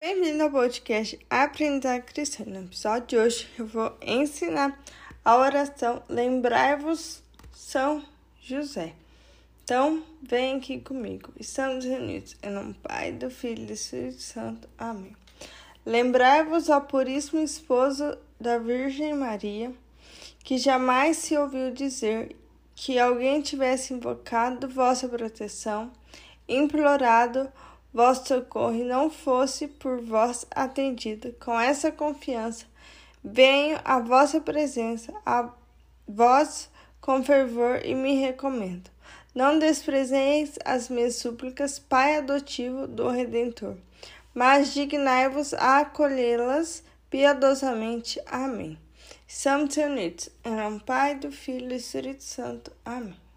Bem-vindo ao podcast Aprendizagem Cristã. No episódio de hoje eu vou ensinar a oração Lembrai-vos São José. Então, vem aqui comigo. Estamos reunidos em nome do Pai, do Filho e do Espírito Santo. Amém. Lembrai-vos ao puríssimo esposo da Virgem Maria, que jamais se ouviu dizer que alguém tivesse invocado vossa proteção, implorado vosso socorro e não fosse por vós atendido. Com essa confiança, venho à vossa presença, a vós com fervor e me recomendo. Não desprezeis as minhas súplicas, Pai adotivo do Redentor, mas dignai-vos a acolhê-las piedosamente. Amém. Estamos unidos. Em nome Pai, do Filho e do Espírito Santo. Amém.